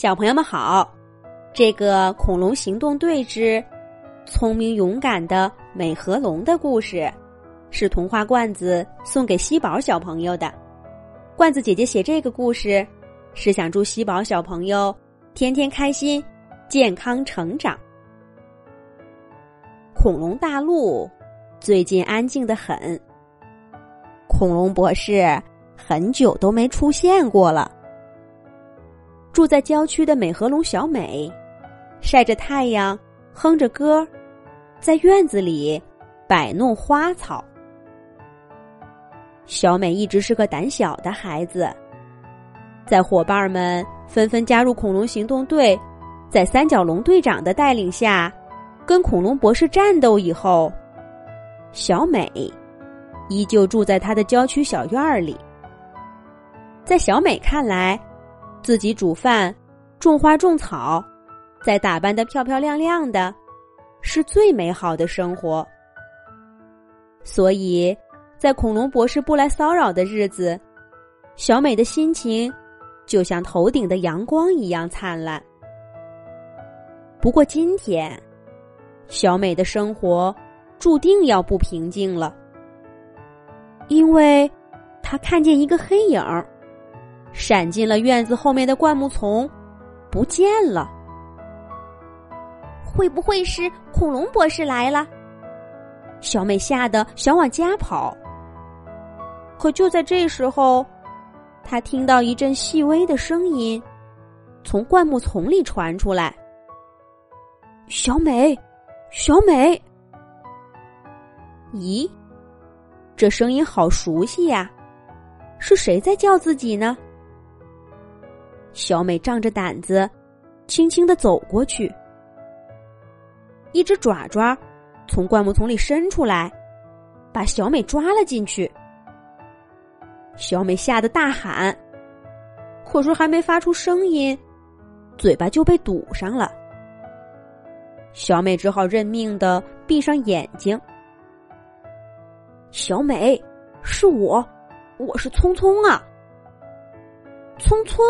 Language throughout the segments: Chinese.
小朋友们好，这个《恐龙行动队之聪明勇敢的美和龙》的故事，是童话罐子送给西宝小朋友的。罐子姐姐写这个故事，是想祝西宝小朋友天天开心、健康成长。恐龙大陆最近安静的很，恐龙博士很久都没出现过了。住在郊区的美和龙小美，晒着太阳，哼着歌，在院子里摆弄花草。小美一直是个胆小的孩子，在伙伴们纷纷加入恐龙行动队，在三角龙队长的带领下，跟恐龙博士战斗以后，小美依旧住在她的郊区小院里。在小美看来，自己煮饭、种花、种草，再打扮的漂漂亮亮的，是最美好的生活。所以，在恐龙博士不来骚扰的日子，小美的心情就像头顶的阳光一样灿烂。不过今天，小美的生活注定要不平静了，因为她看见一个黑影儿。闪进了院子后面的灌木丛，不见了。会不会是恐龙博士来了？小美吓得想往家跑。可就在这时候，她听到一阵细微的声音从灌木丛里传出来：“小美，小美！”咦，这声音好熟悉呀！是谁在叫自己呢？小美仗着胆子，轻轻的走过去。一只爪爪从灌木丛里伸出来，把小美抓了进去。小美吓得大喊，可是还没发出声音，嘴巴就被堵上了。小美只好认命的闭上眼睛。小美，是我，我是聪聪啊，聪聪。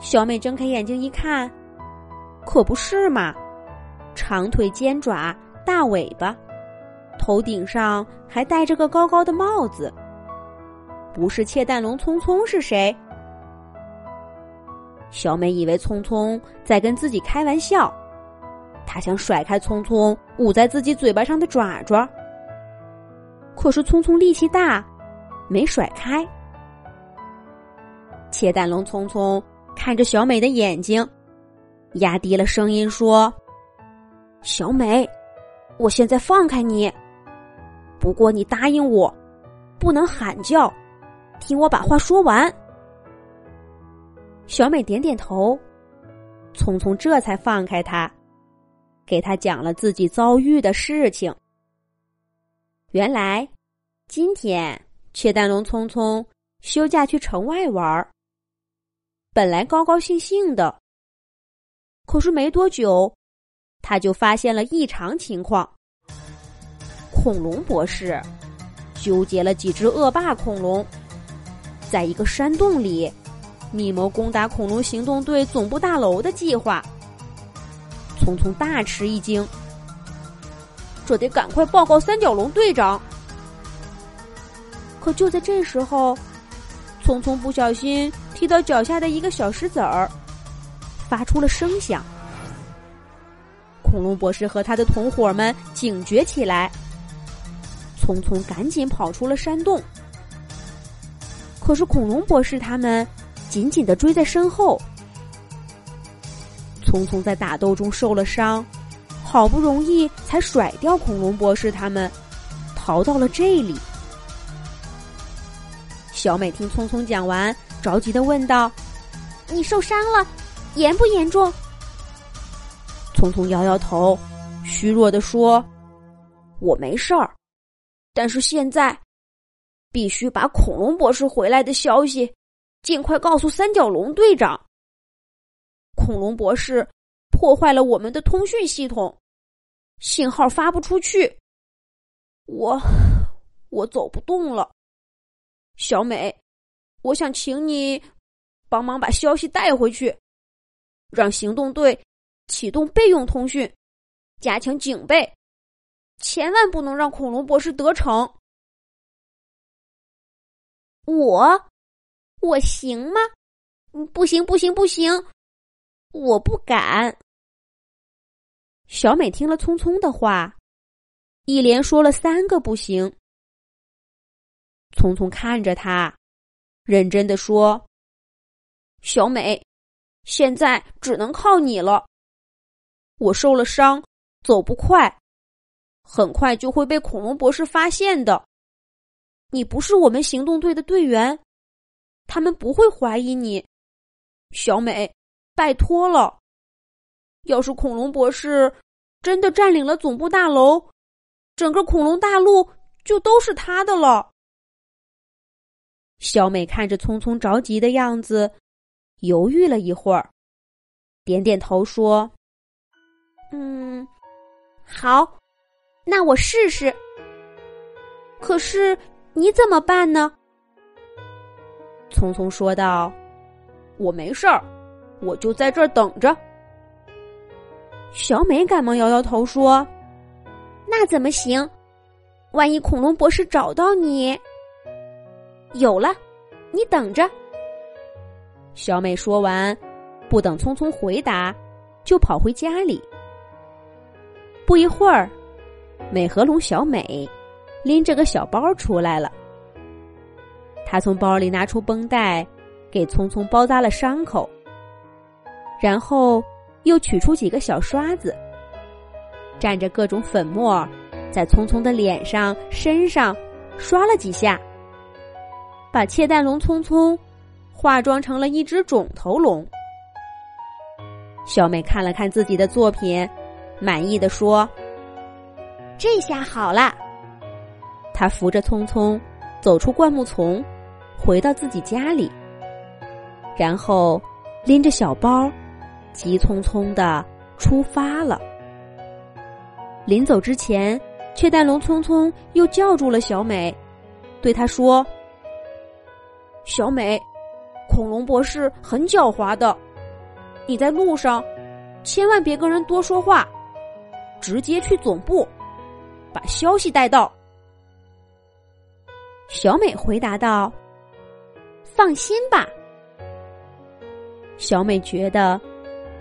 小美睁开眼睛一看，可不是嘛！长腿、尖爪、大尾巴，头顶上还戴着个高高的帽子。不是窃蛋龙聪聪是谁？小美以为聪聪在跟自己开玩笑，她想甩开聪聪捂在自己嘴巴上的爪爪。可是聪聪力气大，没甩开。窃蛋龙聪聪。看着小美的眼睛，压低了声音说：“小美，我现在放开你，不过你答应我，不能喊叫，听我把话说完。”小美点点头，聪聪这才放开他，给他讲了自己遭遇的事情。原来，今天雀蛋龙聪聪休假去城外玩儿。本来高高兴兴的，可是没多久，他就发现了异常情况。恐龙博士纠结了几只恶霸恐龙，在一个山洞里密谋攻打恐龙行动队总部大楼的计划。聪聪大吃一惊，这得赶快报告三角龙队长。可就在这时候。聪聪不小心踢到脚下的一个小石子儿，发出了声响。恐龙博士和他的同伙们警觉起来，聪聪赶紧跑出了山洞。可是恐龙博士他们紧紧的追在身后。聪聪在打斗中受了伤，好不容易才甩掉恐龙博士他们，逃到了这里。小美听聪聪讲完，着急的问道：“你受伤了，严不严重？”聪聪摇摇头，虚弱的说：“我没事儿，但是现在必须把恐龙博士回来的消息尽快告诉三角龙队长。恐龙博士破坏了我们的通讯系统，信号发不出去，我我走不动了。”小美，我想请你帮忙把消息带回去。让行动队启动备用通讯，加强警备，千万不能让恐龙博士得逞。我，我行吗？不行，不行，不行，我不敢。小美听了聪聪的话，一连说了三个不行。匆匆看着他，认真的说：“小美，现在只能靠你了。我受了伤，走不快，很快就会被恐龙博士发现的。你不是我们行动队的队员，他们不会怀疑你。小美，拜托了。要是恐龙博士真的占领了总部大楼，整个恐龙大陆就都是他的了。”小美看着聪聪着急的样子，犹豫了一会儿，点点头说：“嗯，好，那我试试。可是你怎么办呢？”聪聪说道：“我没事儿，我就在这儿等着。”小美赶忙摇摇头说：“那怎么行？万一恐龙博士找到你……”有了，你等着。小美说完，不等聪聪回答，就跑回家里。不一会儿，美和龙小美拎着个小包出来了。她从包里拿出绷带，给聪聪包扎了伤口，然后又取出几个小刷子，蘸着各种粉末，在聪聪的脸上、身上刷了几下。把窃蛋龙聪聪化妆成了一只肿头龙。小美看了看自己的作品，满意的说：“这下好了。”她扶着聪聪走出灌木丛，回到自己家里，然后拎着小包，急匆匆的出发了。临走之前，窃蛋龙聪聪又叫住了小美，对她说。小美，恐龙博士很狡猾的。你在路上，千万别跟人多说话，直接去总部，把消息带到。小美回答道：“放心吧。”小美觉得，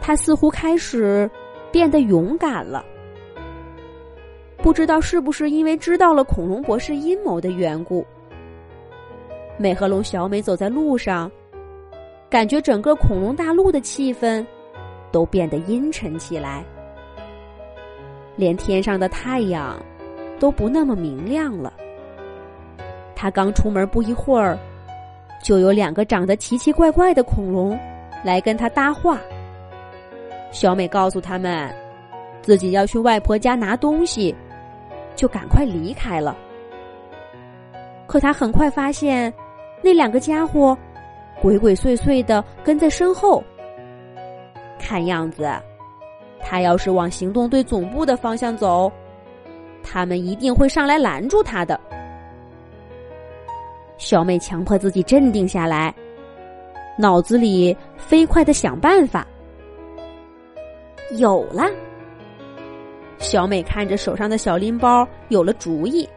她似乎开始变得勇敢了。不知道是不是因为知道了恐龙博士阴谋的缘故。美和龙小美走在路上，感觉整个恐龙大陆的气氛都变得阴沉起来，连天上的太阳都不那么明亮了。他刚出门不一会儿，就有两个长得奇奇怪怪的恐龙来跟他搭话。小美告诉他们，自己要去外婆家拿东西，就赶快离开了。可他很快发现。那两个家伙鬼鬼祟祟的跟在身后，看样子，他要是往行动队总部的方向走，他们一定会上来拦住他的。小美强迫自己镇定下来，脑子里飞快的想办法。有了，小美看着手上的小拎包，有了主意。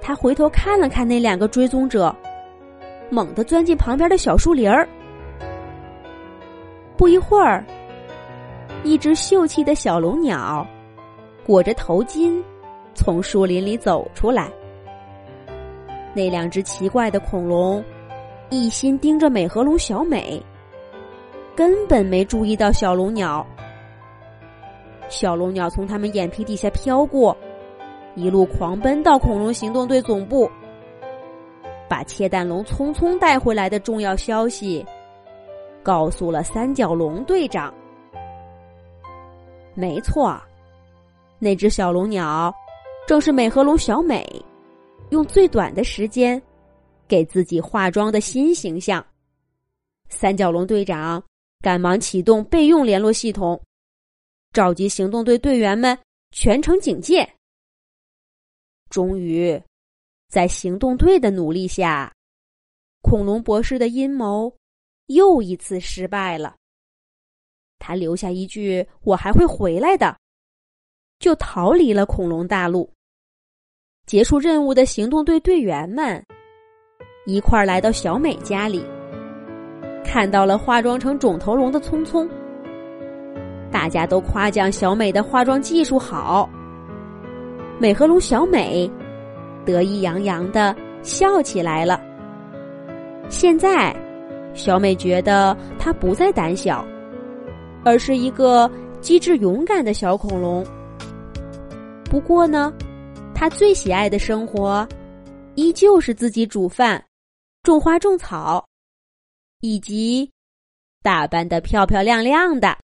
她回头看了看那两个追踪者。猛地钻进旁边的小树林儿。不一会儿，一只秀气的小龙鸟裹着头巾从树林里走出来。那两只奇怪的恐龙一心盯着美和龙小美，根本没注意到小龙鸟。小龙鸟从他们眼皮底下飘过，一路狂奔到恐龙行动队总部。把切蛋龙匆匆带回来的重要消息，告诉了三角龙队长。没错，那只小龙鸟正是美和龙小美用最短的时间给自己化妆的新形象。三角龙队长赶忙启动备用联络系统，召集行动队队员们全程警戒。终于。在行动队的努力下，恐龙博士的阴谋又一次失败了。他留下一句“我还会回来的”，就逃离了恐龙大陆。结束任务的行动队队员们一块儿来到小美家里，看到了化妆成肿头龙的聪聪。大家都夸奖小美的化妆技术好。美和龙小美得意洋洋的笑起来了。现在，小美觉得她不再胆小，而是一个机智勇敢的小恐龙。不过呢，她最喜爱的生活，依旧是自己煮饭、种花种草，以及打扮的漂漂亮亮的。